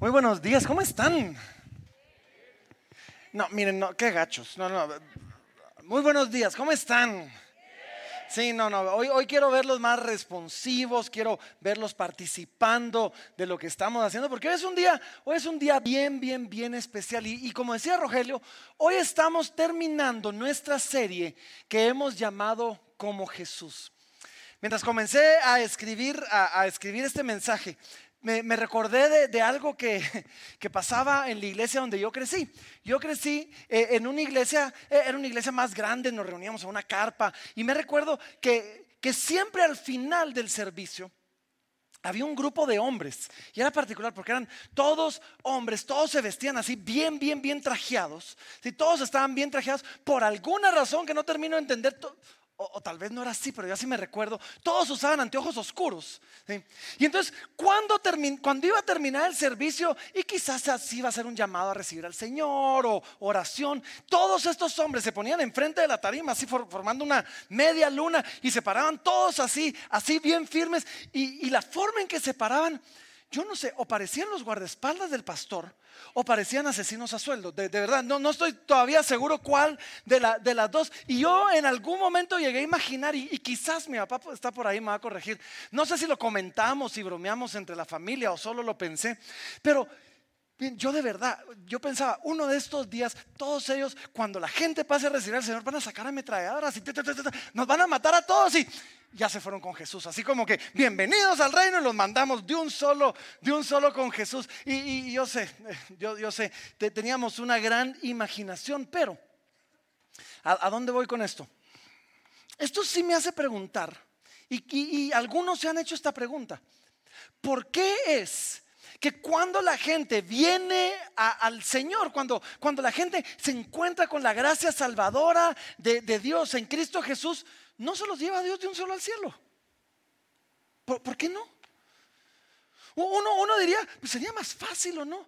Muy buenos días, ¿cómo están? No, miren, no, qué gachos. No, no. Muy buenos días, ¿cómo están? Sí, no, no. Hoy, hoy quiero verlos más responsivos, quiero verlos participando de lo que estamos haciendo, porque hoy es un día, hoy es un día bien, bien, bien especial. Y, y como decía Rogelio, hoy estamos terminando nuestra serie que hemos llamado como Jesús. Mientras comencé a escribir, a, a escribir este mensaje, me, recordé de, algo que, pasaba en la iglesia donde yo crecí. Yo crecí eh, en una iglesia, eh, era una iglesia más grande, nos reuníamos en una carpa y me recuerdo que, que siempre al final del servicio había un grupo de hombres y era particular porque eran todos hombres, todos se vestían así bien, bien, bien trajeados. Si todos estaban bien trajeados por alguna razón que no termino de entender o, tal vez no era así, pero yo así me recuerdo, todos usaban anteojos oscuros. Y entonces, cuando, iba a terminar el servicio, y quizás así iba a ser un llamado a recibir al Señor o oración, todos estos hombres se ponían enfrente de la tarima, así formando una media luna, y se paraban todos así, así bien firmes, y la forma en que se paraban yo no sé, o parecían los guardaespaldas del pastor o parecían asesinos a sueldo. De, verdad, no, no, estoy todavía seguro cuál de, la, de, las dos. Y yo en algún momento llegué a imaginar, y, quizás mi papá está por ahí, me va a corregir. No sé si lo comentamos y bromeamos entre la familia o solo lo pensé, pero Yo de verdad, yo pensaba, uno de estos días, todos ellos, cuando la gente pase a recibir al Señor, van a sacar ametralladoras y nos van a matar a todos y ya se fueron con Jesús. Así como que, bienvenidos al reino y los mandamos de un solo, de un solo con Jesús. Y, yo sé, yo, yo sé, teníamos una gran imaginación, pero ¿a, dónde voy con esto? Esto sí me hace preguntar, y algunos se han hecho esta pregunta. ¿Por qué es que cuando la gente viene al Señor, cuando, cuando la gente se encuentra con la gracia salvadora de, Dios en Cristo Jesús, no se los lleva a Dios de un solo al cielo. ¿Por, qué no? Uno, uno diría, pues sería más fácil o no.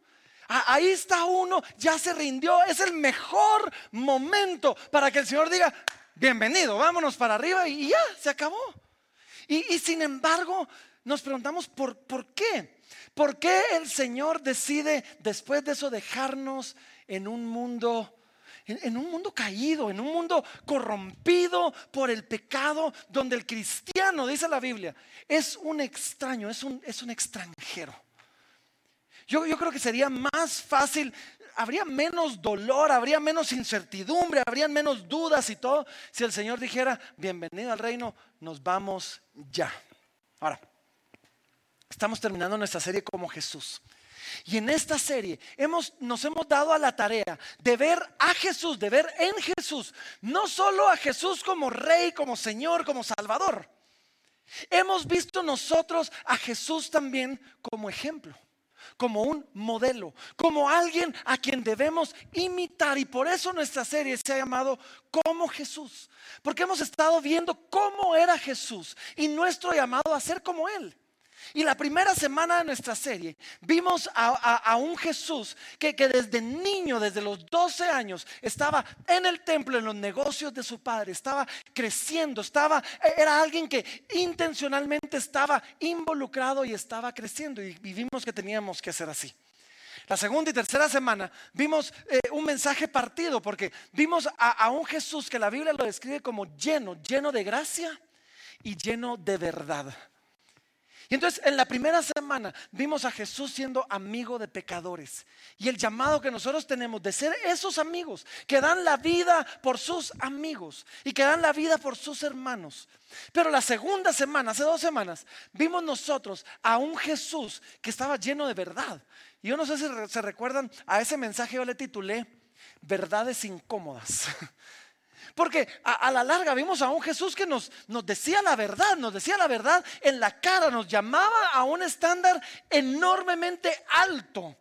Ahí está uno, ya se rindió, es el mejor momento para que el Señor diga, bienvenido, vámonos para arriba y ya, se acabó. Y, y sin embargo, nos preguntamos por, por qué. ¿Por qué el Señor decide después de eso dejarnos en un mundo en, un mundo caído, en un mundo corrompido por el pecado, donde el cristiano, dice la Biblia, es un extraño, es un, es un extranjero. Yo, yo creo que sería más fácil, habría menos dolor, habría menos incertidumbre, habrían menos dudas y todo, si el Señor dijera, bienvenido al reino, nos vamos ya. Ahora, Estamos terminando nuestra serie como Jesús. Y en esta serie hemos, nos hemos dado a la tarea de ver a Jesús, de ver en Jesús, no solo a Jesús como Rey, como Señor, como Salvador. Hemos visto nosotros a Jesús también como ejemplo, como un modelo, como alguien a quien debemos imitar. Y por eso nuestra serie se ha llamado Como Jesús, porque hemos estado viendo cómo era Jesús y nuestro llamado a ser como Él. Y la primera semana de nuestra serie vimos a, un Jesús que, desde niño, desde los 12 años, estaba en el templo, en los negocios de su padre, estaba creciendo, estaba, era alguien que intencionalmente estaba involucrado y estaba creciendo. Y, vimos que teníamos que hacer así. La segunda y tercera semana vimos eh, un mensaje partido porque vimos a un Jesús que la Biblia lo describe como lleno, lleno de gracia y lleno de verdad. Y entonces en la primera semana vimos a Jesús siendo amigo de pecadores. Y el llamado que nosotros tenemos de ser esos amigos que dan la vida por sus amigos y que dan la vida por sus hermanos. Pero la segunda semana, hace dos semanas, vimos nosotros a un Jesús que estaba lleno de verdad. Y yo no sé si se recuerdan a ese mensaje, yo le titulé Verdades incómodas. Porque a, la larga vimos a un Jesús que nos, decía la verdad, nos decía la verdad en la cara, nos llamaba a un estándar enormemente alto.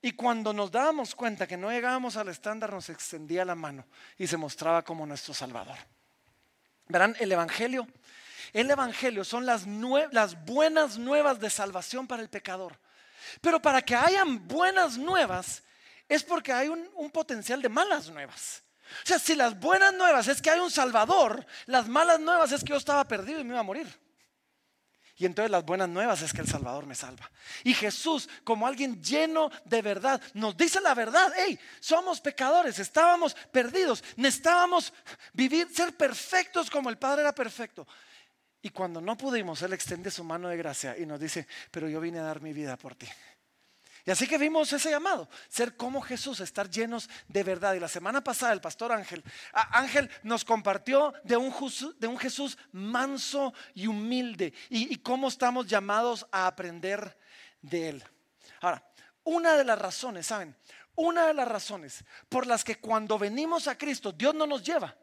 Y cuando nos dábamos cuenta que no llegábamos al estándar, nos extendía la mano y se mostraba como nuestro Salvador. Verán, el Evangelio, el Evangelio son las buenas nuevas de salvación para el pecador. Pero para que hayan buenas nuevas es porque hay un potencial de malas nuevas. O sea, si las buenas nuevas es que hay un Salvador, las malas nuevas es que yo estaba perdido y me iba a morir. Y entonces las buenas nuevas es que el Salvador me salva. Y Jesús, como alguien lleno de verdad, nos dice la verdad. Hey, somos pecadores, estábamos perdidos, necesitábamos vivir, ser perfectos como el Padre era perfecto. Y cuando no pudimos, Él extiende su mano de gracia y nos dice, pero yo vine a dar mi vida por ti. Y así que vimos ese llamado, ser como Jesús, estar llenos de verdad. Y la semana pasada el pastor Ángel, Ángel nos compartió de un, Jesús manso y humilde y, y cómo estamos llamados a aprender de él. Ahora, una de las razones, ¿saben? Una de las razones por las que cuando venimos a Cristo Dios no nos lleva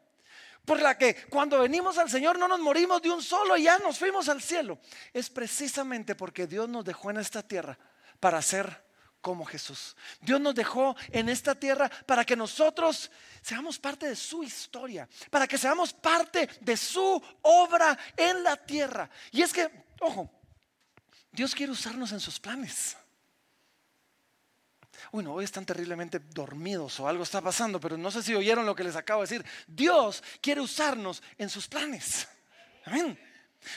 por la que cuando venimos al Señor no nos morimos de un solo y ya nos fuimos al cielo. Es precisamente porque Dios nos dejó en esta tierra para ser como Jesús. Dios nos dejó en esta tierra para que nosotros seamos parte de su historia, para que seamos parte de su obra en la tierra. Y es que, ojo, Dios quiere usarnos en sus planes. Uy, no, hoy están terriblemente dormidos o algo está pasando, pero no sé si oyeron lo que les acabo de decir. Dios quiere usarnos en sus planes. Amén.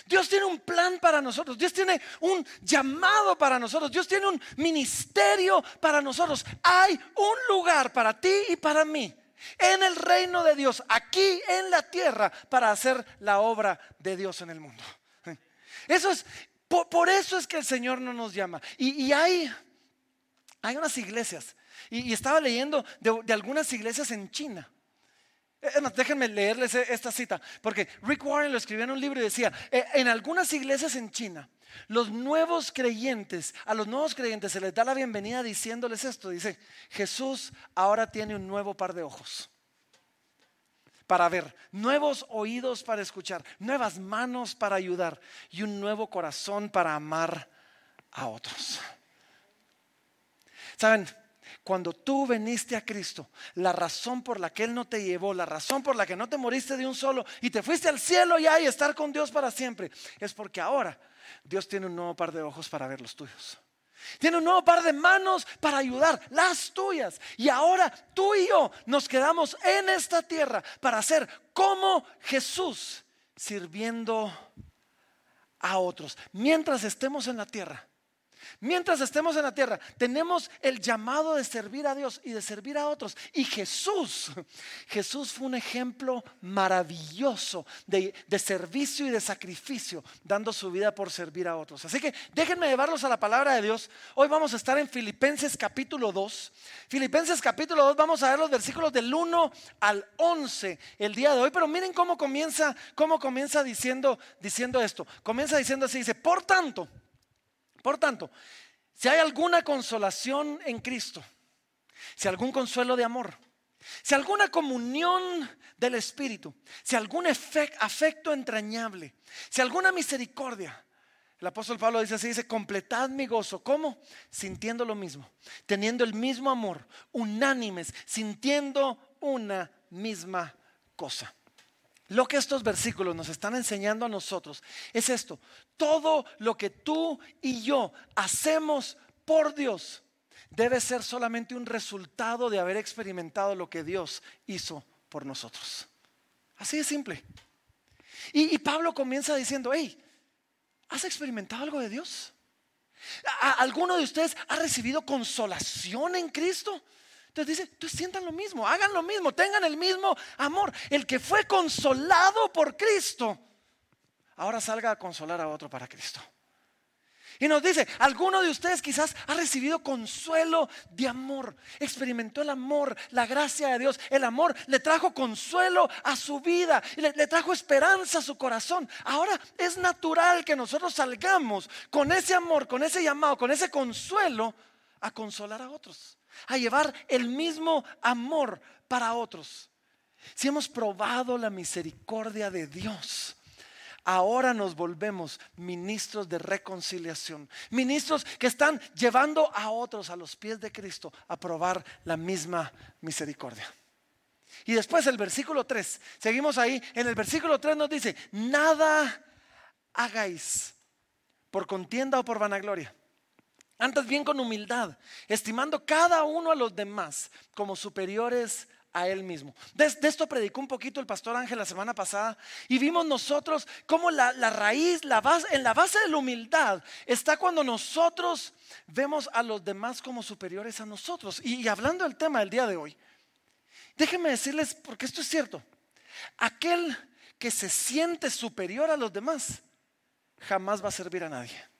Dios tiene un plan para nosotros, Dios tiene un llamado para nosotros, Dios tiene un ministerio para nosotros. Hay un lugar para ti y para mí en el reino de Dios, aquí en la tierra, para hacer la obra de Dios en el mundo. Eso es, por, eso es que el Señor no nos llama. Y, hay, hay unas iglesias, y, estaba leyendo de algunas iglesias en China déjenme leerles e, esta cita, porque Rick Warren lo escribió en un libro y decía, eh, en algunas iglesias en China, los nuevos creyentes, a los nuevos creyentes se les da la bienvenida diciéndoles esto, dice, Jesús ahora tiene un nuevo par de ojos para ver, nuevos oídos para escuchar, nuevas manos para ayudar y un nuevo corazón para amar a otros. ¿Saben? Cuando tú veniste a Cristo, la razón por la que Él no te llevó, la razón por la que no te moriste de un solo y te fuiste al cielo y y estar con Dios para siempre, es porque ahora Dios tiene un nuevo par de ojos para ver los tuyos. Tiene un nuevo par de manos para ayudar, las tuyas. Y ahora tú y yo nos quedamos en esta tierra para ser como Jesús, sirviendo a otros. Mientras estemos en la tierra, Mientras estemos en la tierra, tenemos el llamado de servir a Dios y de servir a otros. Y Jesús, Jesús fue un ejemplo maravilloso de, servicio y de sacrificio, dando su vida por servir a otros. Así que déjenme llevarlos a la palabra de Dios. Hoy vamos a estar en Filipenses capítulo 2. Filipenses capítulo 2, vamos a ver los versículos del 1 al 11 el día de hoy. Pero miren cómo comienza, cómo comienza diciendo, diciendo esto. Comienza diciendo así, dice, por tanto. Por tanto, si hay alguna consolación en Cristo, si algún consuelo de amor, si alguna comunión del Espíritu, si algún afecto entrañable, si alguna misericordia, el apóstol Pablo dice así, dice, completad mi gozo. ¿Cómo? Sintiendo lo mismo, teniendo el mismo amor, unánimes, sintiendo una misma cosa. Lo que estos versículos nos están enseñando a nosotros es esto. Todo lo que tú y yo hacemos por Dios debe ser solamente un resultado de haber experimentado lo que Dios hizo por nosotros. Así de simple. Y, Pablo comienza diciendo, hey, ¿has experimentado algo de Dios? ¿Alguno de ustedes ha recibido consolación en Cristo? Entonces dice, tú sientan lo mismo, hagan lo mismo, tengan el mismo amor. El que fue consolado por Cristo, ahora salga a consolar a otro para Cristo. Y nos dice, alguno de ustedes quizás ha recibido consuelo de amor, experimentó el amor, la gracia de Dios. El amor le trajo consuelo a su vida, le, le, trajo esperanza a su corazón. Ahora es natural que nosotros salgamos con ese amor, con ese llamado, con ese consuelo a consolar a otros a llevar el mismo amor para otros. Si hemos probado la misericordia de Dios, ahora nos volvemos ministros de reconciliación, ministros que están llevando a otros a los pies de Cristo a probar la misma misericordia. Y después el versículo 3, seguimos ahí, en el versículo 3 nos dice, nada hagáis por contienda o por vanagloria antes bien con humildad, estimando cada uno a los demás como superiores a él mismo. De, esto predicó un poquito el pastor Ángel la semana pasada y vimos nosotros cómo la, raíz, la base, en la base de la humildad está cuando nosotros vemos a los demás como superiores a nosotros. Y, hablando del tema del día de hoy, déjenme decirles, porque esto es cierto, aquel que se siente superior a los demás jamás va a servir a nadie.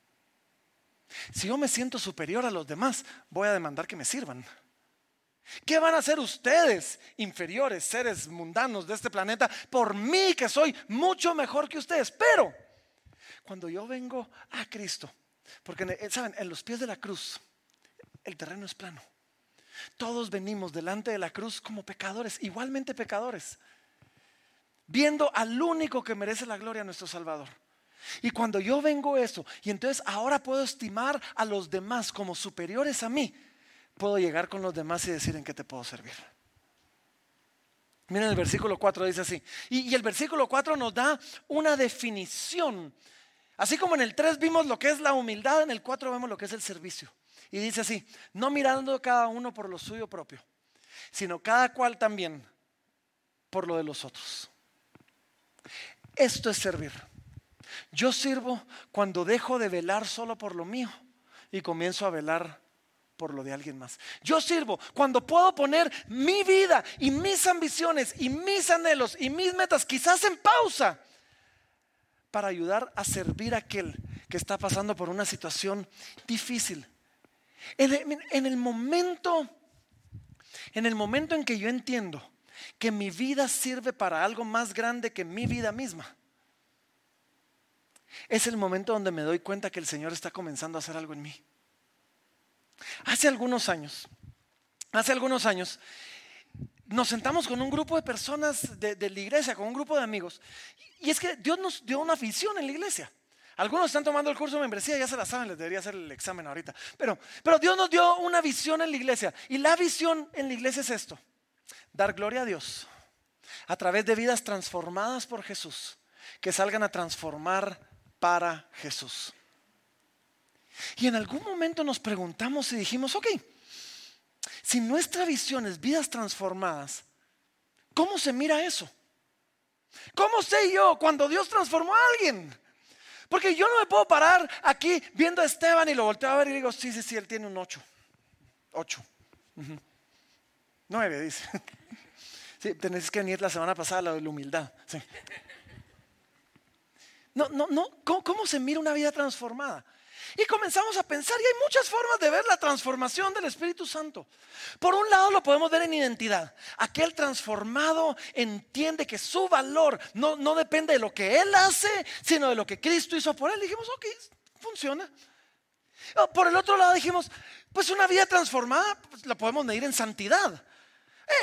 Si yo me siento superior a los demás, voy a demandar que me sirvan. ¿Qué van a hacer ustedes, inferiores, seres mundanos de este planeta, por mí que soy mucho mejor que ustedes? Pero cuando yo vengo a Cristo, porque eh, saben, en los pies de la cruz, el terreno es plano. Todos venimos delante de la cruz como pecadores, igualmente pecadores, viendo al único que merece la gloria, nuestro Salvador. Y cuando yo vengo eso, y entonces ahora puedo estimar a los demás como superiores a mí, puedo llegar con los demás y decir en qué te puedo servir. Miren el versículo 4 dice así. Y, el versículo 4 nos da una definición. Así como en el 3 vimos lo que es la humildad, en el 4 vemos lo que es el servicio. Y dice así, no mirando cada uno por lo suyo propio, sino cada cual también por lo de los otros. Esto es servir. Yo sirvo cuando dejo de velar solo por lo mío y comienzo a velar por lo de alguien más. Yo sirvo cuando puedo poner mi vida y mis ambiciones y mis anhelos y mis metas quizás en pausa para ayudar a servir a aquel que está pasando por una situación difícil. En el, en el momento en el momento en que yo entiendo que mi vida sirve para algo más grande que mi vida misma, es el momento donde me doy cuenta que el Señor está comenzando a hacer algo en mí. Hace algunos años, hace algunos años, nos sentamos con un grupo de personas de, la iglesia, con un grupo de amigos. Y es que Dios nos dio una visión en la iglesia. Algunos están tomando el curso de membresía, ya se la saben, les debería hacer el examen ahorita. Pero, pero Dios nos dio una visión en la iglesia. Y la visión en la iglesia es esto. Dar gloria a Dios a través de vidas transformadas por Jesús, que salgan a transformar para Jesús. Y en algún momento nos preguntamos y dijimos, ok, si nuestra visión es vidas transformadas, ¿cómo se mira eso? ¿Cómo sé yo cuando Dios transformó a alguien? Porque yo no me puedo parar aquí viendo a Esteban y lo volteo a ver y digo, sí, sí, sí, él tiene un 8. 8. 9, dice. Sí, tenés que venir la semana pasada la de la humildad. No, no, no. ¿Cómo se mira una vida transformada? Y comenzamos a pensar, y hay muchas formas de ver la transformación del Espíritu Santo. Por un lado lo podemos ver en identidad. Aquel transformado entiende que su valor no, no depende de lo que Él hace, sino de lo que Cristo hizo por Él. dijimos, ok, funciona. Por el otro lado dijimos, pues una vida transformada pues, la podemos medir en santidad.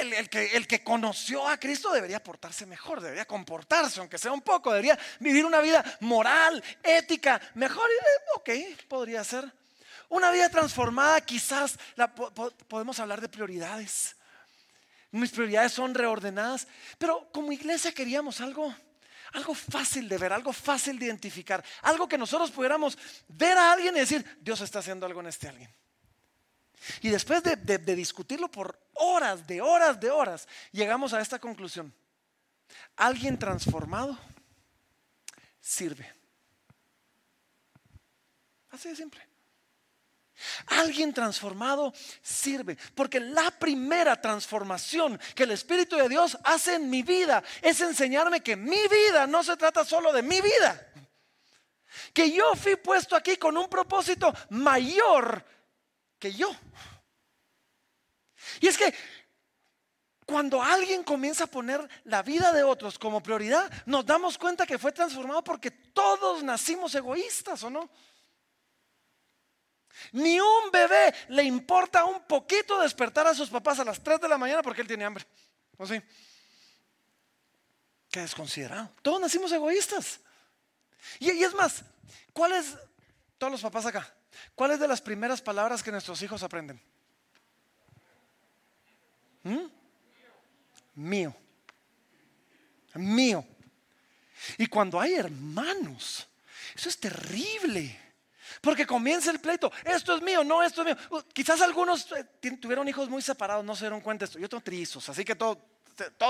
El, que, conoció a Cristo debería portarse mejor, debería comportarse, aunque sea un poco, debería vivir una vida moral, ética, mejor. Ok, podría ser. Una vida transformada, quizás podemos hablar de prioridades. Mis prioridades son reordenadas, pero como iglesia queríamos algo, algo fácil de ver, algo fácil de identificar, algo que nosotros pudiéramos ver a alguien y decir, Dios está haciendo algo en este alguien. Y después de, discutirlo por horas, de horas, de horas, llegamos a esta conclusión. Alguien transformado sirve. Así de simple. Alguien transformado sirve, porque la primera transformación que el Espíritu de Dios hace en mi vida es enseñarme que mi vida no se trata solo de mi vida, que yo fui puesto aquí con un propósito mayor que yo. Y es que cuando alguien comienza a poner la vida de otros como prioridad, nos damos cuenta que fue transformado porque todos nacimos egoístas, ¿o no? Ni un bebé le importa un poquito despertar a sus papás a las 3 de la mañana porque él tiene hambre. ¿O sí? Qué desconsiderado. Todos nacimos egoístas. Y, y es más, ¿cuáles, todos los papás acá, ¿Cuáles de las primeras palabras que nuestros hijos aprenden? ¿Mm? Mío. Mío. Y cuando hay hermanos, eso es terrible. Porque comienza el pleito. Esto es mío, no, esto es mío. Uh, quizás algunos eh, tuvieron hijos muy separados, no se dieron cuenta de esto. Yo tengo trizos, así que todos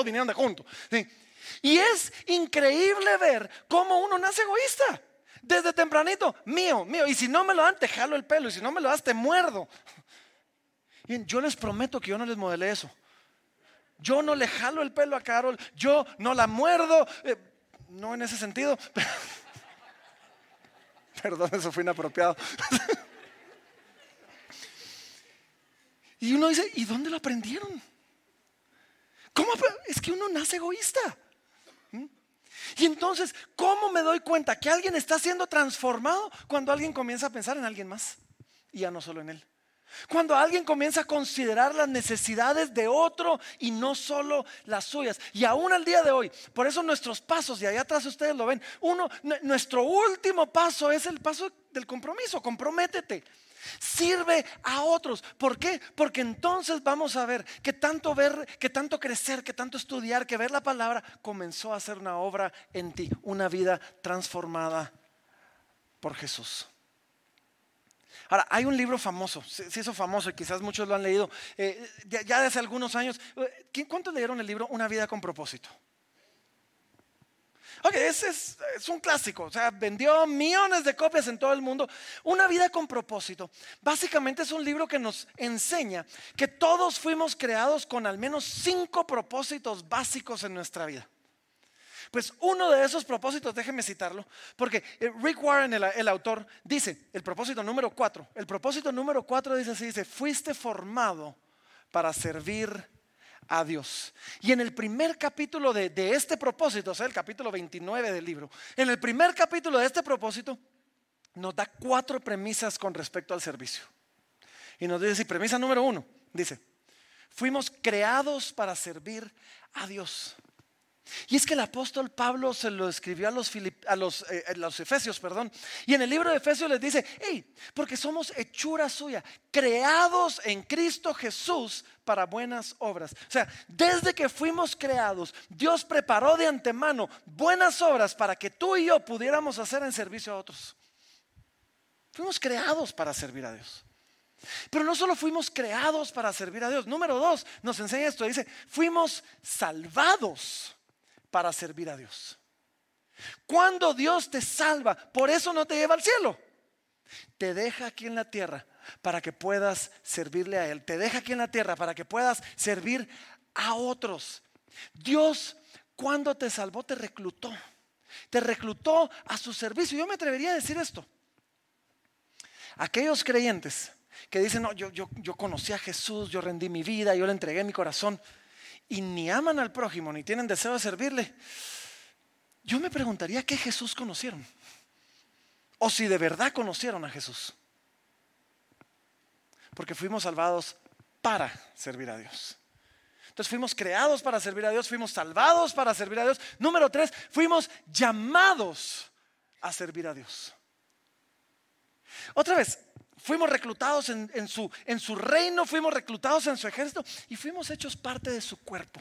vinieron de junto. Y es increíble ver cómo uno nace egoísta. Desde tempranito, mío, mío. Y si no me lo dan, te jalo el pelo. Y si no me lo das, te muerdo. Yo les prometo que yo no les modelé eso. Yo no le jalo el pelo a Carol. Yo no la muerdo. Eh, no en ese sentido. Perdón, eso fue inapropiado. y uno dice, ¿y dónde lo aprendieron? ¿Cómo? Es que uno nace egoísta. Y entonces, ¿cómo me doy cuenta que alguien está siendo transformado cuando alguien comienza a pensar en alguien más? Y ya no solo en él. Cuando alguien comienza a considerar las necesidades de otro y no solo las suyas. Y aún al día de hoy, por eso nuestros pasos, y allá atrás ustedes lo ven, uno, nuestro último paso es el paso del compromiso, comprométete. Sirve a otros. ¿Por qué? Porque entonces vamos a ver que tanto ver, que tanto crecer, que tanto estudiar, que ver la palabra comenzó a hacer una obra en ti, una vida transformada por Jesús. Ahora, hay un libro famoso, si eso famoso y quizás muchos lo han leído, eh, ya, desde hace algunos años. ¿Cuántos leyeron el libro Una vida con propósito? Ok, ese es, un clásico, o sea, vendió millones de copias en todo el mundo. Una vida con propósito. Básicamente es un libro que nos enseña que todos fuimos creados con al menos cinco propósitos básicos en nuestra vida. Pues uno de esos propósitos, déjeme citarlo, porque eh, Rick Warren, el, el, autor, dice, el propósito número cuatro, el propósito número cuatro dice así, dice, fuiste formado para servir a Dios. Y en el primer capítulo de, este propósito, o sea, el capítulo 29 del libro, en el primer capítulo de este propósito, nos da cuatro premisas con respecto al servicio. Y nos dice, premisa número uno, dice, fuimos creados para servir a Dios. Y es que el apóstol Pablo se lo escribió a los, eh, los, Efesios, perdón. Y en el libro de Efesios les dice, hey, porque somos hechura suya, creados en Cristo Jesús para buenas obras. O sea, desde que fuimos creados, Dios preparó de antemano buenas obras para que tú y yo pudiéramos hacer en servicio a otros. Fuimos creados para servir a Dios. Pero no solo fuimos creados para servir a Dios. Número dos, nos enseña esto. Dice, fuimos salvados para servir a Dios. Cuando Dios te salva, por eso no te lleva al cielo. Te deja aquí en la tierra para que puedas servirle a Él. Te deja aquí en la tierra para que puedas servir a otros. Dios, cuando te salvó, te reclutó. Te reclutó a su servicio. Yo me atrevería a decir esto. Aquellos creyentes que dicen, no, yo, yo, yo conocí a Jesús, yo rendí mi vida, yo le entregué mi corazón y ni aman al prójimo, ni tienen deseo de servirle, yo me preguntaría qué Jesús conocieron. O si de verdad conocieron a Jesús. Porque fuimos salvados para servir a Dios. Entonces fuimos creados para servir a Dios, fuimos salvados para servir a Dios. Número tres, fuimos llamados a servir a Dios. Otra vez, Fuimos reclutados en, su, reino, fuimos reclutados en su ejército y fuimos hechos parte de su cuerpo.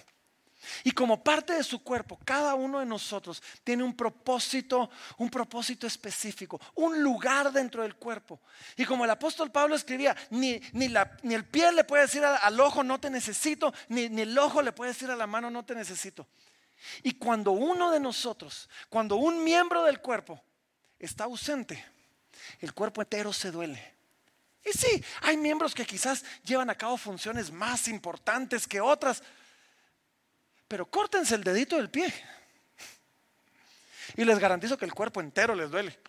Y como parte de su cuerpo, cada uno de nosotros tiene un propósito, un propósito específico, un lugar dentro del cuerpo. Y como el apóstol Pablo escribía, ni el pie le puede decir al, ojo no te necesito, ni, ni el ojo le puede decir a la mano no te necesito. Y cuando uno de nosotros, cuando un miembro del cuerpo está ausente, el cuerpo entero se duele. Y sí, hay miembros que quizás llevan a cabo funciones más importantes que otras, pero córtense el dedito del pie. Y les garantizo que el cuerpo entero les duele.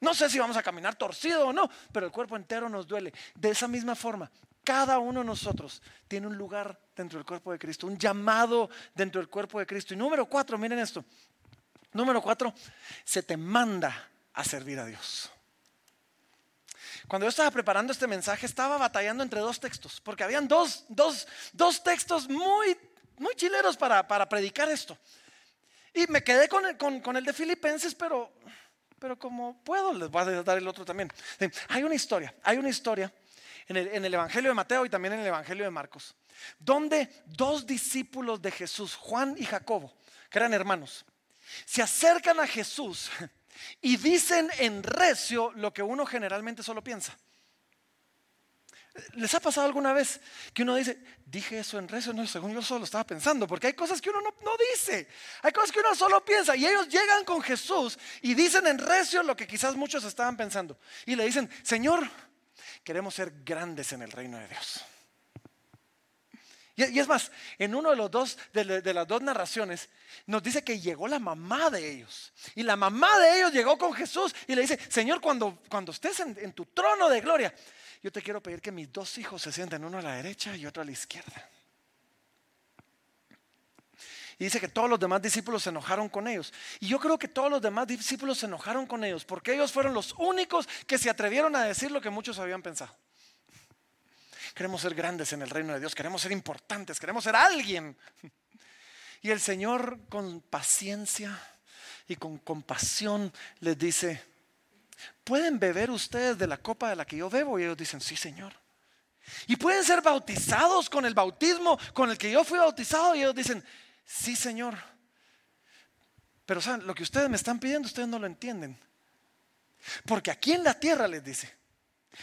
No sé si vamos a caminar torcido o no, pero el cuerpo entero nos duele. De esa misma forma, cada uno de nosotros tiene un lugar dentro del cuerpo de Cristo, un llamado dentro del cuerpo de Cristo. Y número cuatro, miren esto. Número cuatro, se te manda a servir a Dios. Cuando yo estaba preparando este mensaje, estaba batallando entre dos textos, porque habían dos, textos muy, muy chileros para, predicar esto. Y me quedé con el, con, el de Filipenses, pero, pero como puedo, les voy a dar el otro también. Hay una historia, hay una historia en el, en el, Evangelio de Mateo y también en el Evangelio de Marcos, donde dos discípulos de Jesús, Juan y Jacobo, que eran hermanos, se acercan a Jesús y dicen en recio lo que uno generalmente solo piensa. ¿Les ha pasado alguna vez que uno dice, dije eso en recio? No, según yo solo estaba pensando, porque hay cosas que uno no, no, dice, hay cosas que uno solo piensa, y ellos llegan con Jesús y dicen en recio lo que quizás muchos estaban pensando. Y le dicen, Señor, queremos ser grandes en el reino de Dios. Y, es más, en uno de, los dos, de, las dos narraciones nos dice que llegó la mamá de ellos. Y la mamá de ellos llegó con Jesús y le dice, Señor, cuando, cuando estés en, tu trono de gloria, yo te quiero pedir que mis dos hijos se sienten, uno a la derecha y otro a la izquierda. Y dice que todos los demás discípulos se enojaron con ellos. Y yo creo que todos los demás discípulos se enojaron con ellos porque ellos fueron los únicos que se atrevieron a decir lo que muchos habían pensado. Queremos ser grandes en el reino de Dios, queremos ser importantes, queremos ser alguien. Y el Señor con paciencia y con compasión les dice, ¿pueden beber ustedes de la copa de la que yo bebo? Y ellos dicen, sí, Señor. Y pueden ser bautizados con el bautismo con el que yo fui bautizado. Y ellos dicen, sí, Señor. Pero ¿saben? lo que ustedes me están pidiendo, ustedes no lo entienden. Porque aquí en la tierra les dice,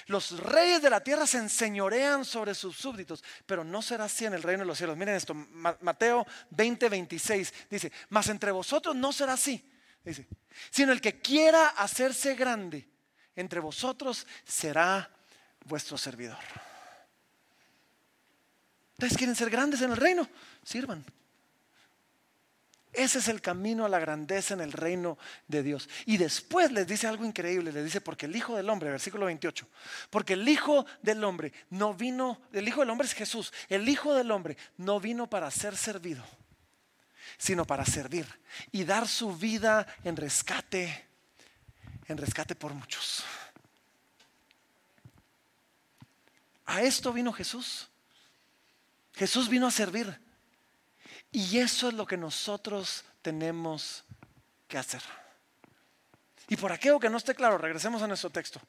los reyes de la tierra se enseñorean sobre sus súbditos, pero no será así en el reino de los cielos. Miren esto, Mateo 20, 26 dice, mas entre vosotros no será así, dice, sino el que quiera hacerse grande entre vosotros será vuestro servidor. ¿Ustedes quieren ser grandes en el reino? Sirvan. Ese es el camino a la grandeza en el reino de Dios. Y después les dice algo increíble, les dice, porque el Hijo del Hombre, versículo 28, porque el Hijo del Hombre no vino, el Hijo del Hombre es Jesús, el Hijo del Hombre no vino para ser servido, sino para servir y dar su vida en rescate, en rescate por muchos. A esto vino Jesús. Jesús vino a servir. Y eso es lo que nosotros tenemos que hacer. Y por aquello que no esté claro, regresemos a nuestro texto.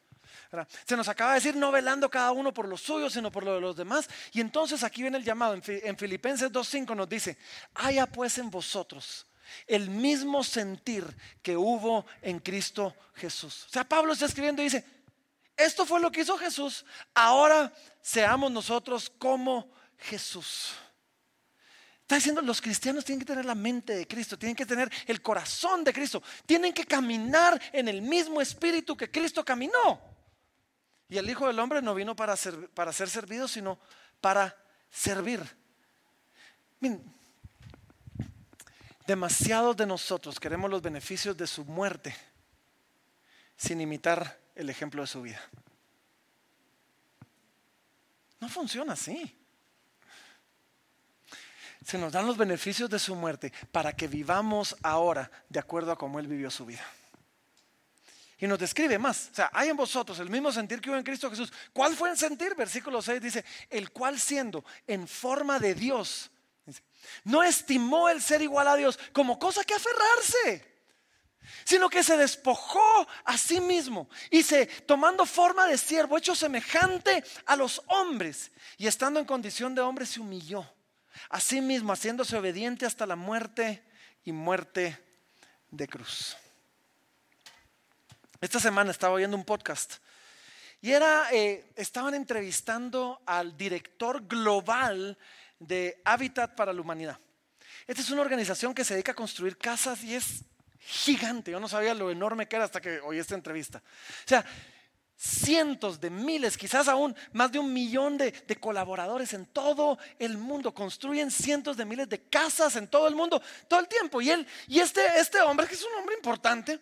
Se nos acaba de decir no velando cada uno por lo suyo, sino por lo de los demás. Y entonces aquí viene el llamado. En Filipenses 2.5 nos dice, haya pues en vosotros el mismo sentir que hubo en Cristo Jesús. O sea, Pablo está escribiendo y dice, esto fue lo que hizo Jesús, ahora seamos nosotros como Jesús. Está diciendo, los cristianos tienen que tener la mente de Cristo, tienen que tener el corazón de Cristo, tienen que caminar en el mismo espíritu que Cristo caminó. Y el Hijo del Hombre no vino para ser, para ser servido, sino para servir. demasiados de nosotros queremos los beneficios de su muerte sin imitar el ejemplo de su vida. No funciona así se nos dan los beneficios de su muerte para que vivamos ahora de acuerdo a cómo Él vivió su vida. Y nos describe más. O sea, hay en vosotros el mismo sentir que hubo en Cristo Jesús. ¿Cuál fue el sentir? Versículo 6 dice, el cual siendo en forma de Dios, no estimó el ser igual a Dios como cosa que aferrarse sino que se despojó a sí mismo y se tomando forma de siervo, hecho semejante a los hombres y estando en condición de hombre se humilló Asimismo, haciéndose obediente hasta la muerte y muerte de cruz. Esta semana estaba oyendo un podcast y era, eh, estaban entrevistando al director global de Habitat para la Humanidad. Esta es una organización que se dedica a construir casas y es gigante. Yo no sabía lo enorme que era hasta que oí esta entrevista. O sea, cientos de miles, quizás aún más de un millón de, colaboradores en todo el mundo. Construyen cientos de miles de casas en todo el mundo, todo el tiempo. Y él, y este, este hombre, que es un hombre importante,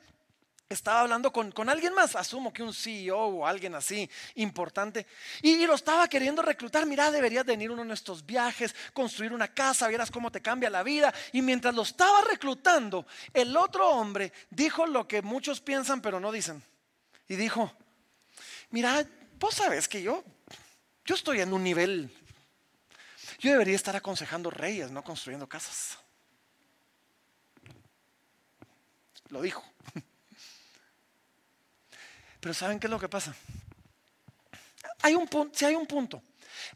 estaba hablando con, alguien más, asumo que un CEO o alguien así importante, y, lo estaba queriendo reclutar. Mira, deberías venir uno de nuestros viajes, construir una casa, vieras cómo te cambia la vida. Y mientras lo estaba reclutando, el otro hombre dijo lo que muchos piensan pero no dicen. Y dijo, mira, vos sabes que yo, yo estoy en un nivel, yo debería estar aconsejando reyes, no construyendo casas. Lo dijo. Pero ¿saben qué es lo que pasa? Hay un punto, si hay un punto,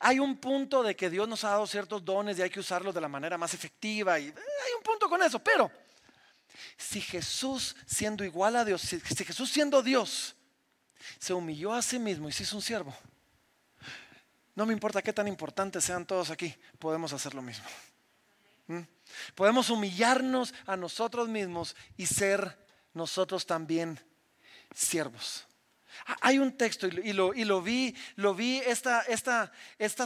hay un punto de que Dios nos ha dado ciertos dones y hay que usarlos de la manera más efectiva y hay un punto con eso, pero si Jesús siendo igual a Dios, si, Jesús siendo Dios, se humilló a sí mismo y se hizo un siervo, no me importa qué tan importantes sean todos aquí, podemos hacer lo mismo. ¿Mm? Podemos humillarnos a nosotros mismos y ser nosotros también siervos. Hay un texto y lo, vi, lo vi esta,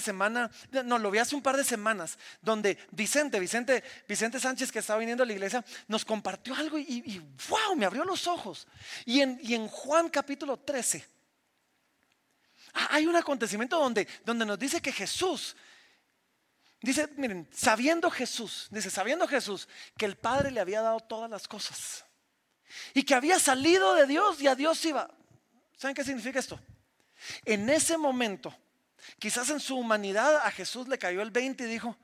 semana, no, lo vi hace un par de semanas, donde Vicente, Vicente, Vicente Sánchez que estaba viniendo a la iglesia, nos compartió algo y, wow, me abrió los ojos. Y en, y en Juan capítulo 13, hay un acontecimiento donde, donde nos dice que Jesús, dice, miren, sabiendo Jesús, dice, sabiendo Jesús que el Padre le había dado todas las cosas y que había salido de Dios y a Dios iba. ¿Saben qué significa esto? En ese momento, quizás en su humanidad a Jesús le cayó el 20 y dijo,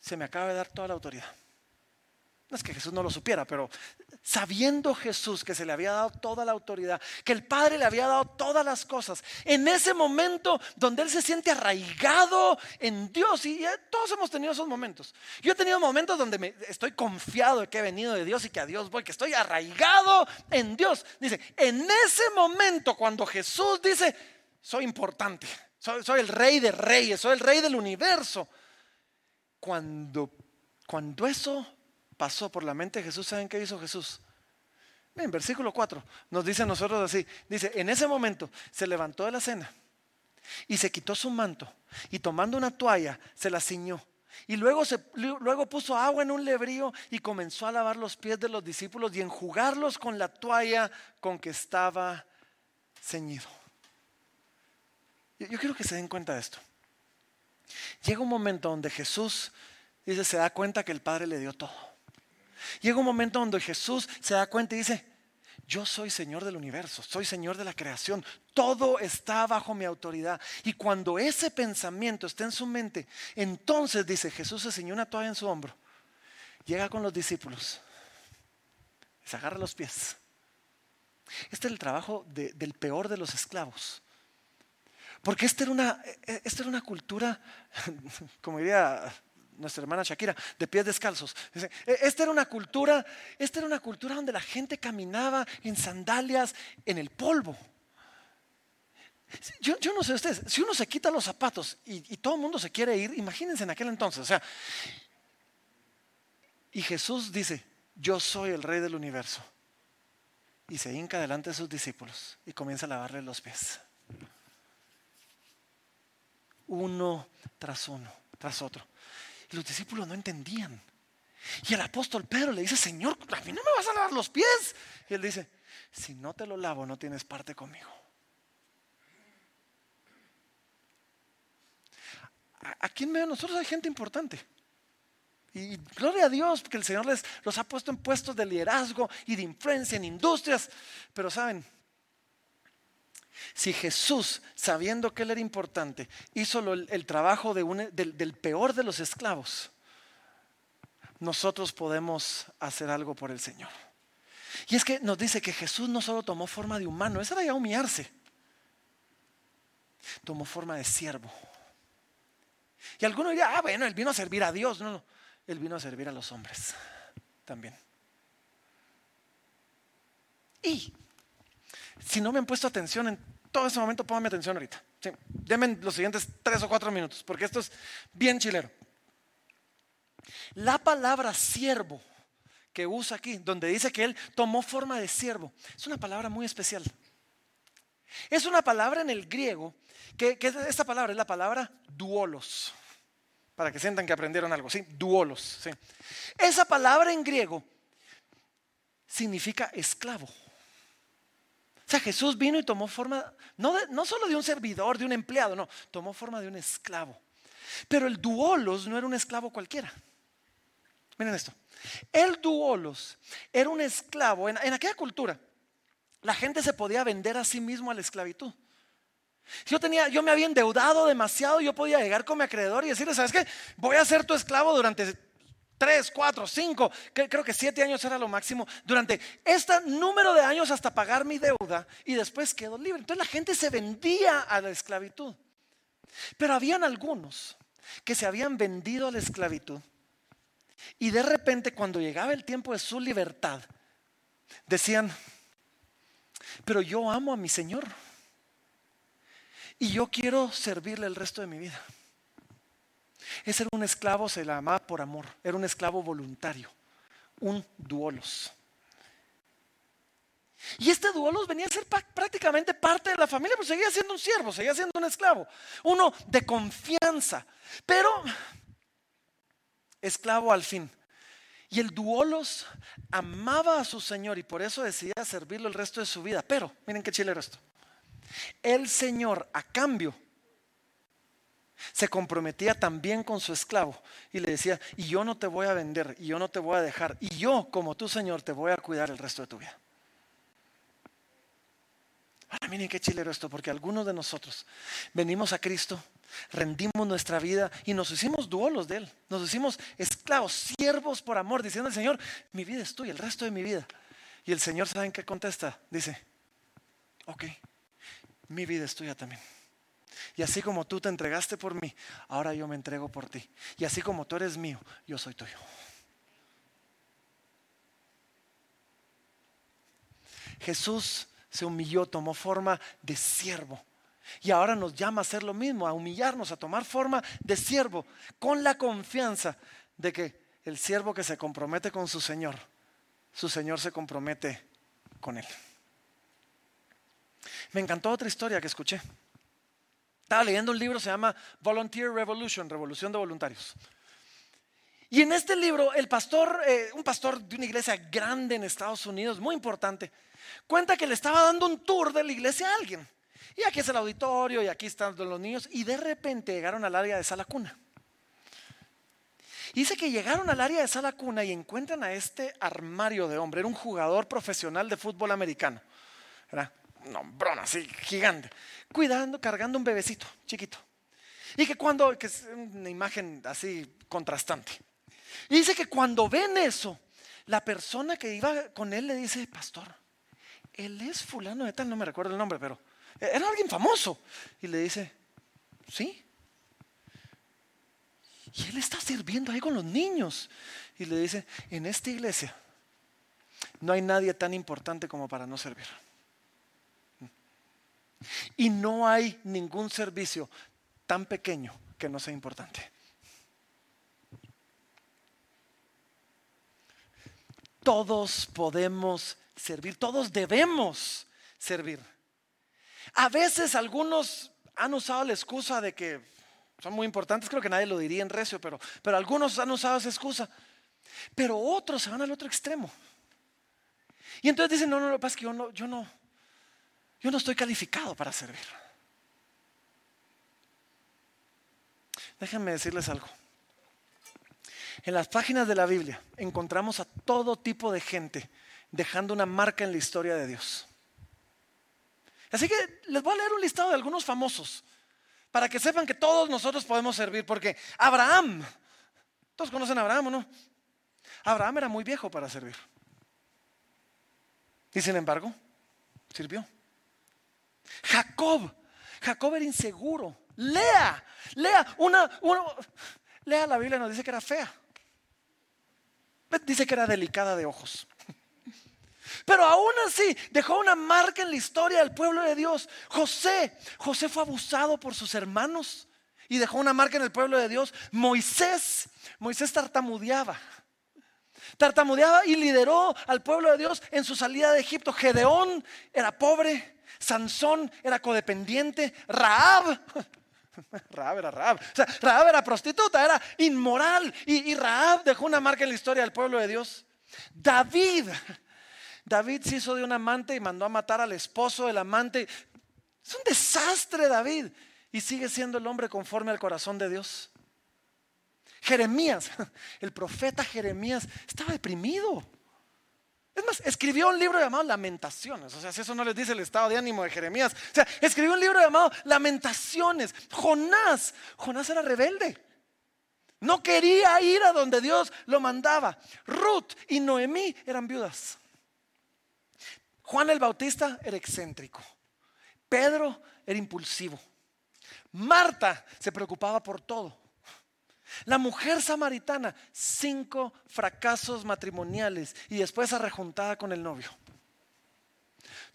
se me acaba de dar toda la autoridad. No es que Jesús no lo supiera, pero sabiendo Jesús que se le había dado toda la autoridad, que el Padre le había dado todas las cosas, en ese momento donde Él se siente arraigado en Dios, y todos hemos tenido esos momentos. Yo he tenido momentos donde me, estoy confiado de que he venido de Dios y que a Dios voy, que estoy arraigado en Dios. Dice, en ese momento cuando Jesús dice, soy importante, soy, soy el rey de reyes, soy el rey del universo, cuando, cuando eso pasó por la mente de Jesús, ¿saben qué hizo Jesús? En versículo 4 nos dice a nosotros así, dice, en ese momento se levantó de la cena y se quitó su manto y tomando una toalla se la ciñó. Y luego, se, luego puso agua en un lebrío y comenzó a lavar los pies de los discípulos y enjugarlos con la toalla con que estaba ceñido. Yo, yo quiero que se den cuenta de esto. Llega un momento donde Jesús dice, se da cuenta que el Padre le dio todo. Llega un momento donde Jesús se da cuenta y dice, yo soy Señor del universo, soy Señor de la creación, todo está bajo mi autoridad. Y cuando ese pensamiento está en su mente, entonces dice, Jesús se ciñó una toalla en su hombro, llega con los discípulos, se agarra los pies. Este es el trabajo del peor de los esclavos. Porque esta era una, e, esta era una cultura, como diría nuestra hermana Shakira, de pies descalzos. E, esta era una cultura, esta era una cultura donde la gente caminaba en sandalias en el polvo. Yo, no sé ustedes, si uno se quita los zapatos y, todo el mundo se quiere ir, imagínense en aquel entonces, o sea, y Jesús dice, yo soy el rey del universo. Y se hinca delante de sus discípulos y comienza a lavarle los pies. Uno tras uno, tras otro los discípulos no entendían. Y el apóstol Pedro le dice, Señor, a mí no me vas a lavar los pies. Y él dice, si no te lo lavo, no tienes parte conmigo. Aquí en medio de nosotros hay gente importante. Y gloria a Dios que el Señor les los ha puesto en puestos de liderazgo y de influencia en industrias. Pero saben, si Jesús, sabiendo que Él era importante, hizo el, trabajo del, peor de los esclavos, nosotros podemos hacer algo por el Señor. Y es que nos dice que Jesús no solo tomó forma de humano, eso era ya humillarse, tomó forma de siervo. Y algunos dirían, ah, bueno, Él vino a servir a Dios. No, no, Él vino a servir a los hombres también. Y si no me han puesto atención en todo ese momento, pónganme atención ahorita. Denme los siguientes tres o cuatro minutos, porque esto es bien chilero. La palabra siervo que usa aquí, donde dice que él tomó forma de siervo, es una palabra muy especial. Es una palabra en el griego, que, esta palabra es la palabra duolos, para que sientan que aprendieron algo, ¿sí? Duolos, ¿sí? Esa palabra en griego significa esclavo. O sea, Jesús vino y tomó forma, no, no solo de un servidor, de un empleado, no, tomó forma de un esclavo. Pero el duolos no era un esclavo cualquiera. Miren esto. El duolos era un esclavo. En, en, aquella cultura, la gente se podía vender a sí mismo a la esclavitud. Yo, tenía, yo me había endeudado demasiado, yo podía llegar con mi acreedor y decirle, ¿sabes qué? Voy a ser tu esclavo durante tres, cuatro, cinco, creo que siete años era lo máximo, durante este número de años hasta pagar mi deuda y después quedo libre. Entonces la gente se vendía a la esclavitud. Pero habían algunos que se habían vendido a la esclavitud Y de repente cuando llegaba el tiempo de su libertad, decían, pero yo amo a mi Señor y yo quiero servirle el resto de mi vida. Ese era un esclavo, se le amaba por amor, era un esclavo voluntario, un duolos. Y este duolos venía a ser prácticamente parte de la familia, pero seguía siendo un siervo, seguía siendo un esclavo, uno de confianza, pero esclavo al fin. Y el duolos amaba a su Señor y por eso decidía servirlo el resto de su vida. Pero, miren qué chile esto. El Señor, a cambio, se comprometía también con su esclavo y le decía, y yo no te voy a vender, y yo no te voy a dejar, y yo como tu Señor te voy a cuidar el resto de tu vida. Ahora miren qué chilero esto, porque algunos de nosotros venimos a Cristo, rendimos nuestra vida y nos hicimos duolos de Él, nos hicimos esclavos, siervos por amor, diciendo al Señor, mi vida es tuya, el resto de mi vida. Y el Señor, ¿saben qué contesta? Dice, ok, mi vida es tuya también. Y así como tú te entregaste por mí, ahora yo me entrego por ti. Y así como tú eres mío, yo soy tuyo. Jesús se humilló, tomó forma de siervo. Y ahora nos llama a hacer lo mismo, a humillarnos, a tomar forma de siervo, con la confianza de que el siervo que se compromete con su Señor, su Señor se compromete con él. Me encantó otra historia que escuché. Estaba leyendo un libro, se llama Volunteer Revolution, Revolución de Voluntarios. Y en este libro, el pastor, eh, un pastor de una iglesia grande en Estados Unidos, muy importante, cuenta que le estaba dando un tour de la iglesia a alguien. Y aquí es el auditorio y aquí están los niños. Y de repente llegaron al área de sala cuna. dice que llegaron al área de sala cuna y encuentran a este armario de hombre. Era un jugador profesional de fútbol americano. Era un hombrón así, gigante. Cuidando, cargando un bebecito chiquito. Y que cuando, que es una imagen así contrastante. Y dice que cuando ven eso, la persona que iba con él le dice, pastor, él es fulano de tal, no me recuerdo el nombre, pero era alguien famoso. Y le dice, sí. Y él está sirviendo ahí con los niños. Y le dice, en esta iglesia no hay nadie tan importante como para no servir. Y no hay ningún servicio tan pequeño que no sea importante. Todos podemos servir, todos debemos servir. A veces algunos han usado la excusa de que son muy importantes, creo que nadie lo diría en recio, pero, pero algunos han usado esa excusa. Pero otros se van al otro extremo. Y entonces dicen, no, no, no, pasa que yo no, yo no, yo no estoy calificado para servir. Déjenme decirles algo. En las páginas de la Biblia encontramos a todo tipo de gente dejando una marca en la historia de Dios. Así que les voy a leer un listado de algunos famosos para que sepan que todos nosotros podemos servir, porque Abraham, todos conocen a Abraham, ¿o no? Abraham era muy viejo para servir. Y sin embargo, sirvió. Jacob, Jacob era inseguro. Lea, lea, una, una, lea la Biblia, nos dice que era fea. Dice que era delicada de ojos. Pero aún así dejó una marca en la historia del pueblo de Dios. José, José fue abusado por sus hermanos y dejó una marca en el pueblo de Dios. Moisés, Moisés tartamudeaba. Tartamudeaba y lideró al pueblo de Dios en su salida de Egipto. Gedeón era pobre, Sansón era codependiente, Raab Raab era Raab. Raab era prostituta, era inmoral. Y, y, Raab dejó una marca en la historia del pueblo de Dios. David David se hizo de un amante y mandó a matar al esposo del amante. Es un desastre David. Y sigue siendo el hombre conforme al corazón de Dios. Jeremías, el profeta Jeremías, estaba deprimido. Es más, escribió un libro llamado Lamentaciones. O sea, si eso no les dice el estado de ánimo de Jeremías. O sea, escribió un libro llamado Lamentaciones. Jonás, Jonás era rebelde. No quería ir a donde Dios lo mandaba. Ruth y Noemí eran viudas. Juan el Bautista era excéntrico. Pedro era impulsivo. Marta se preocupaba por todo. La mujer samaritana, cinco fracasos matrimoniales y después arrejuntada con el novio.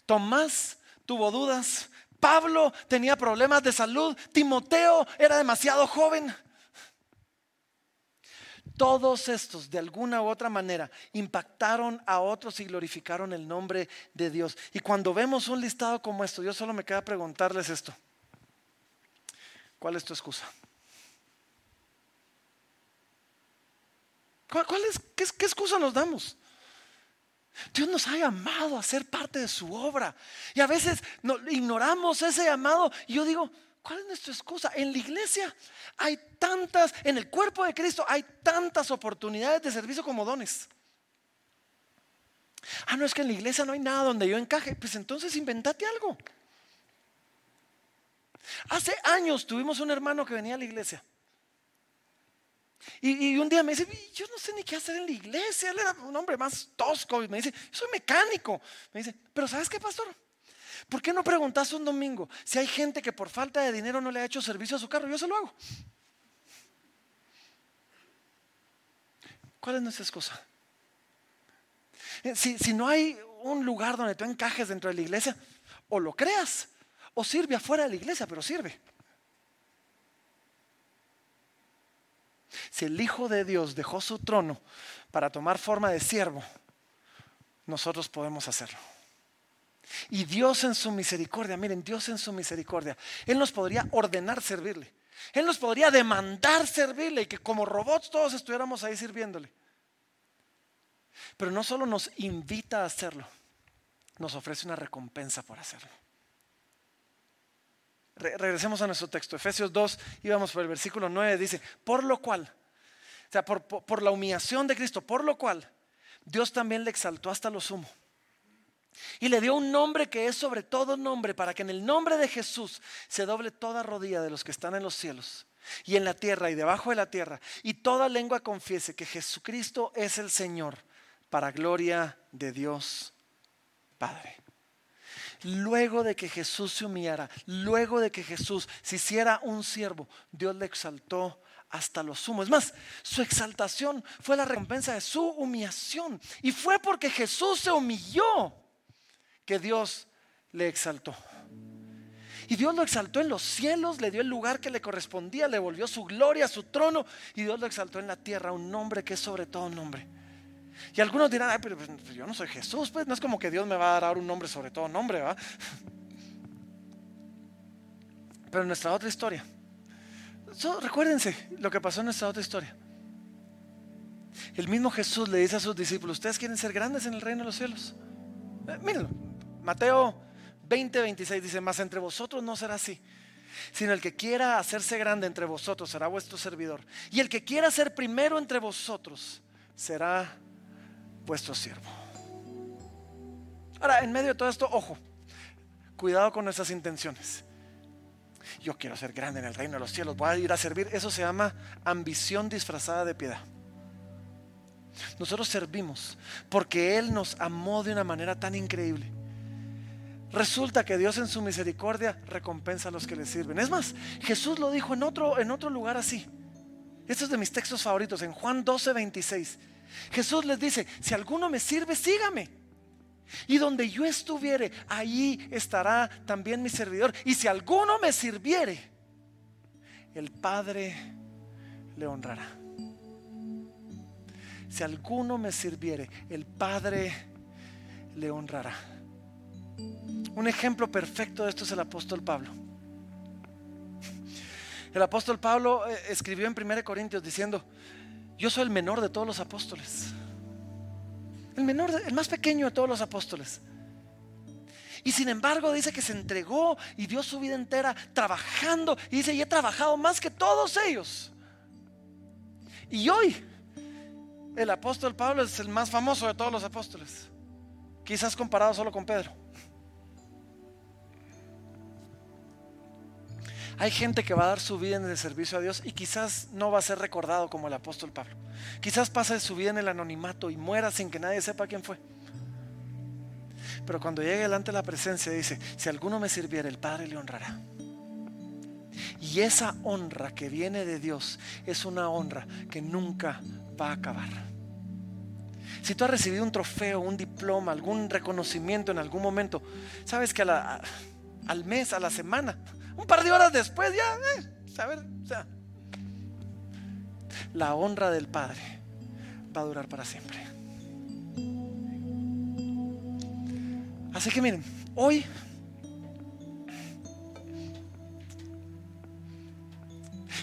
Tomás tuvo dudas, Pablo tenía problemas de salud, Timoteo era demasiado joven. Todos estos, de alguna u otra manera, impactaron a otros y glorificaron el nombre de Dios. Y cuando vemos un listado como esto, yo solo me queda preguntarles esto. ¿Cuál es tu excusa? ¿Cuál, es, qué, excusa nos damos? Dios nos ha llamado a ser parte de su obra. Y a veces no, ignoramos ese llamado. Y yo digo, ¿cuál es nuestra excusa? En la iglesia hay tantas, en el cuerpo de Cristo hay tantas oportunidades de servicio como dones. Ah, no es que en la iglesia no hay nada donde yo encaje. Pues entonces inventate algo. Hace años tuvimos un hermano que venía a la iglesia. Y, un día me dice, yo no sé ni qué hacer en la iglesia. Él era un hombre más tosco. Y me dice, soy mecánico. Me dice, pero ¿sabes qué, pastor? ¿Por qué no preguntas un domingo si hay gente que por falta de dinero no le ha hecho servicio a su carro? Yo se lo hago. ¿Cuál es nuestra excusa? Eh, si, si no hay un lugar donde tú encajes dentro de la iglesia, o lo creas, o sirve afuera de la iglesia, pero sirve. Si el Hijo de Dios dejó su trono para tomar forma de siervo, nosotros podemos hacerlo. Y Dios en su misericordia, miren, Dios en su misericordia, Él nos podría ordenar servirle. Él nos podría demandar servirle y que como robots todos estuviéramos ahí sirviéndole. Pero no solo nos invita a hacerlo, nos ofrece una recompensa por hacerlo regresemos a nuestro texto, Efesios 2, íbamos por el versículo 9, dice, por lo cual, o sea, por, por, la humillación de Cristo, por lo cual Dios también le exaltó hasta lo sumo. Y le dio un nombre que es sobre todo nombre, para que en el nombre de Jesús se doble toda rodilla de los que están en los cielos y en la tierra y debajo de la tierra, y toda lengua confiese que Jesucristo es el Señor, para gloria de Dios Padre luego de que Jesús se humillara, luego de que Jesús se hiciera un siervo, Dios le exaltó hasta lo sumo. Es más, su exaltación fue la recompensa de su humillación. Y fue porque Jesús se humilló que Dios le exaltó. Y Dios lo exaltó en los cielos, le dio el lugar que le correspondía, le volvió su gloria, su trono. Y Dios lo exaltó en la tierra, un nombre que es sobre todo nombre y algunos dirán, pero pues, yo no soy Jesús, pues no es como que Dios me va a dar un nombre sobre todo nombre, ¿va? Pero en nuestra otra historia, recuérdense lo que pasó en nuestra otra historia. El mismo Jesús le dice a sus discípulos, ¿ustedes quieren ser grandes en el reino de los cielos? Eh, mírenlo, Mateo 20, 26 dice, más entre vosotros no será así, sino el que quiera hacerse grande entre vosotros será vuestro servidor. Y el que quiera ser primero entre vosotros será vuestro siervo. Ahora, en medio de todo esto, ojo, cuidado con nuestras intenciones. Yo quiero ser grande en el reino de los cielos, voy a ir a servir. Eso se llama ambición disfrazada de piedad. Nosotros servimos porque Él nos amó de una manera tan increíble. Resulta que Dios en su misericordia recompensa a los que le sirven. Es más, Jesús lo dijo en otro, en otro lugar así. Esto es de mis textos favoritos, en Juan 12, 26. Jesús les dice, si alguno me sirve, sígame. Y donde yo estuviere, allí estará también mi servidor. Y si alguno me sirviere, el Padre le honrará. Si alguno me sirviere, el Padre le honrará. Un ejemplo perfecto de esto es el apóstol Pablo. El apóstol Pablo eh, escribió en 1 Corintios diciendo, yo soy el menor de todos los apóstoles. El menor, el más pequeño de todos los apóstoles. Y sin embargo dice que se entregó y dio su vida entera trabajando. Y dice, y he trabajado más que todos ellos. Y hoy el apóstol Pablo es el más famoso de todos los apóstoles. Quizás comparado solo con Pedro. Hay gente que va a dar su vida en el servicio a Dios y quizás no va a ser recordado como el apóstol Pablo. Quizás pase su vida en el anonimato y muera sin que nadie sepa quién fue. Pero cuando llegue delante de la presencia dice, si alguno me sirviera, el Padre le honrará. Y esa honra que viene de Dios es una honra que nunca va a acabar. Si tú has recibido un trofeo, un diploma, algún reconocimiento en algún momento, sabes que al mes, a la semana, un par de horas después ya, eh, o sea, la honra del Padre va a durar para siempre. Así que miren, hoy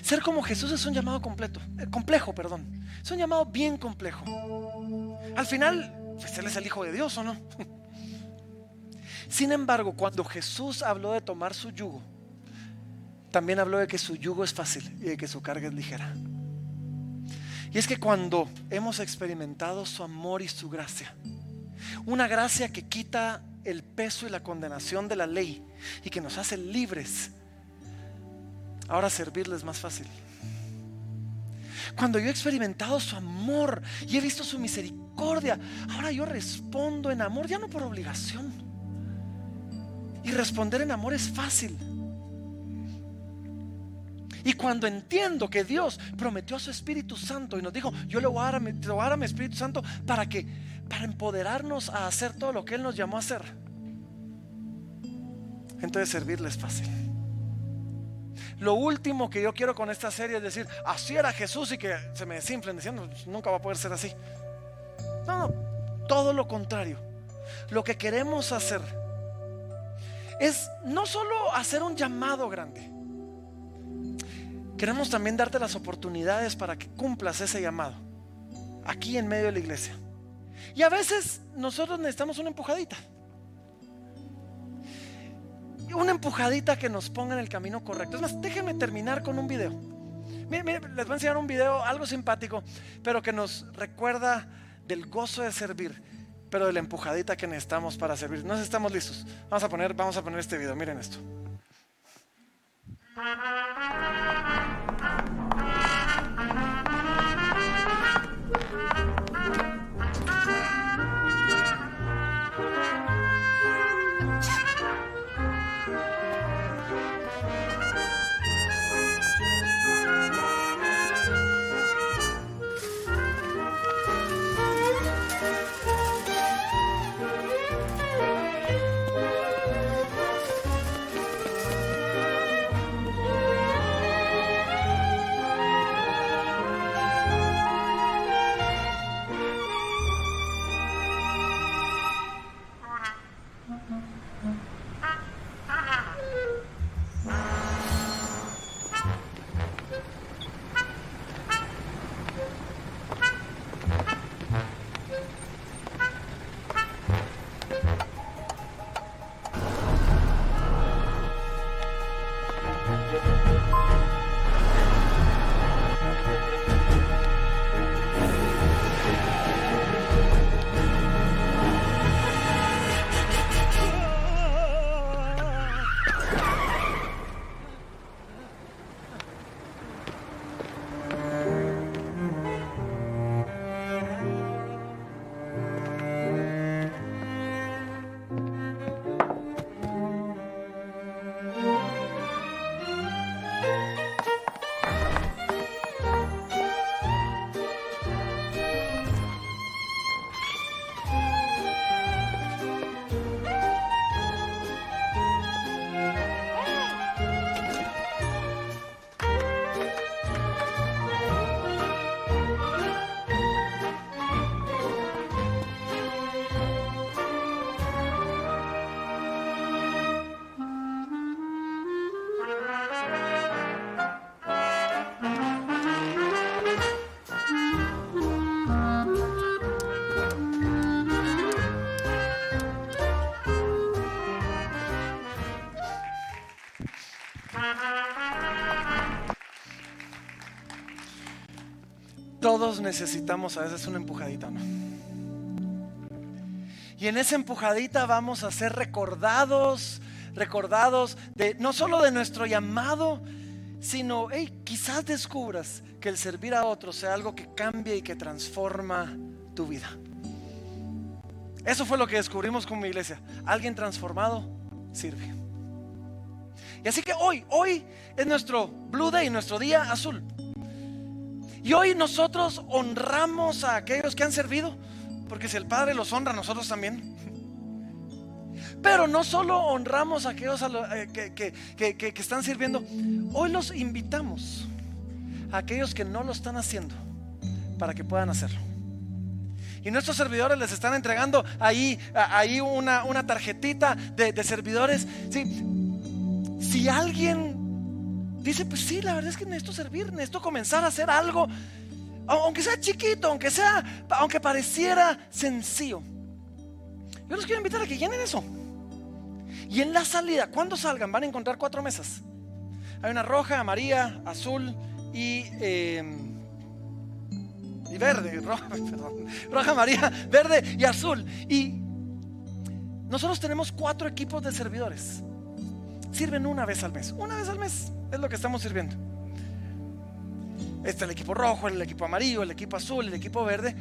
ser como Jesús es un llamado completo, eh, complejo, perdón. Es un llamado bien complejo. Al final, pues él es el Hijo de Dios, ¿o no? Sin embargo, cuando Jesús habló de tomar su yugo, también habló de que su yugo es fácil y de que su carga es ligera. Y es que cuando hemos experimentado su amor y su gracia, una gracia que quita el peso y la condenación de la ley y que nos hace libres, ahora servirle es más fácil. Cuando yo he experimentado su amor y he visto su misericordia, ahora yo respondo en amor, ya no por obligación. Y responder en amor es fácil. Y cuando entiendo que Dios prometió a su Espíritu Santo y nos dijo, yo le voy a dar a mi, Espíritu Santo para que, para empoderarnos a hacer todo lo que Él nos llamó a hacer. Entonces servirle es fácil. Lo último que yo quiero con esta serie es decir, así era Jesús y que se me desinflen diciendo, nunca va a poder ser así. No, no, todo lo contrario. Lo que queremos hacer es no solo hacer un llamado grande, queremos también darte las oportunidades para que cumplas ese llamado aquí en medio de la iglesia. Y a veces nosotros necesitamos una empujadita una empujadita que nos ponga en el camino correcto. Es más, déjenme terminar con un video. les voy a enseñar un video, algo simpático, pero que nos recuerda del gozo de servir, pero de la empujadita que necesitamos para servir. No estamos listos. Vamos a poner, vamos a poner este video. Miren esto. Todos necesitamos a veces una empujadita, ¿no? Y en esa empujadita vamos a ser recordados, recordados de no solo de nuestro llamado, sino, hey, quizás descubras que el servir a otros sea algo que cambia y que transforma tu vida. Eso fue lo que descubrimos como iglesia. Alguien transformado sirve. Y así que hoy, hoy es nuestro Blue Day, nuestro día azul. Y hoy nosotros honramos a aquellos que han servido, porque si el Padre los honra, nosotros también. Pero no solo honramos a aquellos eh, que, que están sirviendo, hoy los invitamos a aquellos que no lo están haciendo para que puedan hacerlo. Y nuestros servidores les están entregando ahí, ahí una, una tarjetita de, servidores. Si alguien dice, pues sí, la verdad es que necesito servir, necesito comenzar a hacer algo, aunque sea chiquito, aunque sea, aunque pareciera sencillo. Yo los quiero invitar a que llenen eso. Y en la salida, cuando salgan, van a encontrar cuatro mesas. Hay una roja, amarilla, azul y... Eh, y verde, roja, roja, amarilla, verde y azul. Y nosotros tenemos cuatro equipos de servidores. Sirven una vez al mes. Una vez al mes es lo que estamos sirviendo. Está el equipo rojo, el equipo amarillo, el equipo azul, el equipo verde.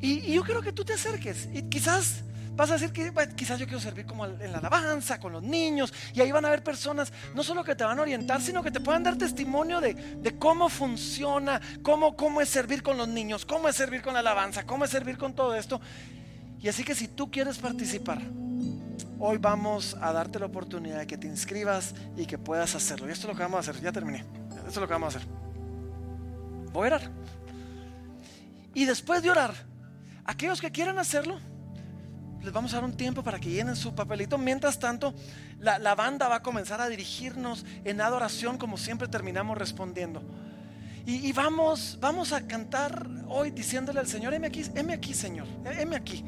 Y, yo quiero que tú te acerques. Y quizás Vas a decir que quizás yo quiero servir como en la alabanza, con los niños, y ahí van a haber personas no solo que te van a orientar, sino que te puedan dar testimonio de, cómo funciona, cómo, cómo es servir con los niños, cómo es servir con la alabanza, cómo es servir con todo esto. Y así que si tú quieres participar, hoy vamos a darte la oportunidad de que te inscribas y que puedas hacerlo. Y esto es lo que vamos a hacer, ya terminé. Esto es lo que vamos a hacer. Voy a orar. Y después de orar, aquellos que quieran hacerlo, les vamos a dar un tiempo para que llenen su papelito. Mientras tanto, la, banda va a comenzar a dirigirnos en adoración como siempre terminamos respondiendo. Y, vamos, vamos a cantar hoy diciéndole al Señor, heme aquí, heme aquí Señor, heme aquí,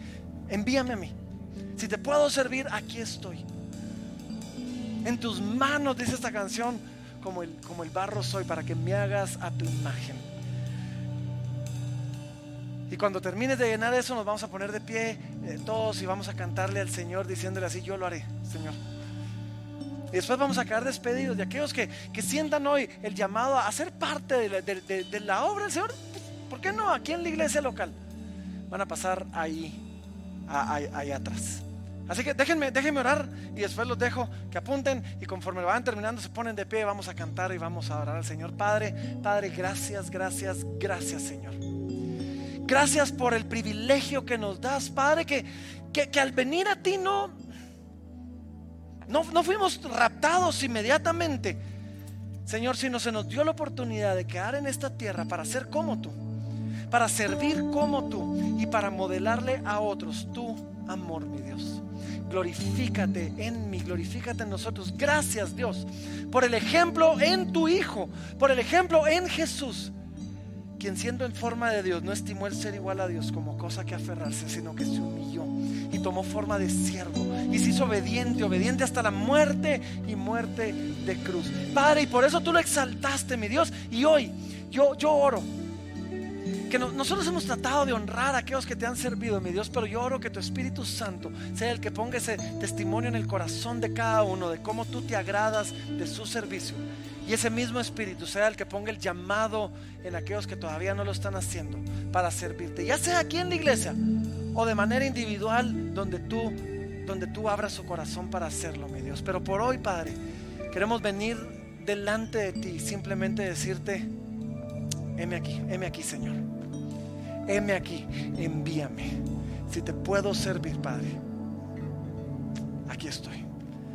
envíame a mí. Si te puedo servir, aquí estoy. En tus manos, dice esta canción, como el, como el barro soy, para que me hagas a tu imagen. Y cuando termines de llenar eso, nos vamos a poner de pie eh, todos y vamos a cantarle al Señor diciéndole así, yo lo haré, Señor. Y después vamos a quedar despedidos de aquellos que, sientan hoy el llamado a ser parte de la, obra del Señor. ¿Por qué no? Aquí en la iglesia local. Van a pasar ahí, ahí, atrás. Así que déjenme, déjenme orar y después los dejo que apunten y conforme van terminando se ponen de pie, vamos a cantar y vamos a orar al Señor. Padre, Padre, gracias, gracias, gracias Señor. Gracias por el privilegio que nos das, Padre, que, que, al venir a ti no, no, no fuimos raptados inmediatamente. Señor, sino se nos dio la oportunidad de quedar en esta tierra para ser como tú, para servir como tú y para modelarle a otros tu amor, mi Dios. Glorifícate en mí, glorifícate en nosotros. Gracias, Dios, por el ejemplo en tu Hijo, por el ejemplo en Jesús quien siendo en forma de Dios no estimó el ser igual a Dios como cosa que aferrarse, sino que se humilló y tomó forma de siervo y se hizo obediente, obediente hasta la muerte y muerte de cruz. Padre, y por eso tú lo exaltaste, mi Dios, y hoy yo, yo oro. Que nosotros hemos tratado de honrar a aquellos que te han servido, mi Dios, pero yo oro que tu Espíritu Santo sea el que ponga ese testimonio en el corazón de cada uno de cómo tú te agradas de su servicio y ese mismo Espíritu sea el que ponga el llamado en aquellos que todavía no lo están haciendo para servirte, ya sea aquí en la iglesia o de manera individual donde tú donde tú abras su corazón para hacerlo, mi Dios. Pero por hoy, Padre, queremos venir delante de ti, simplemente decirte, heme aquí, heme aquí, Señor. Heme aquí, envíame. Si te puedo servir, Padre, aquí estoy.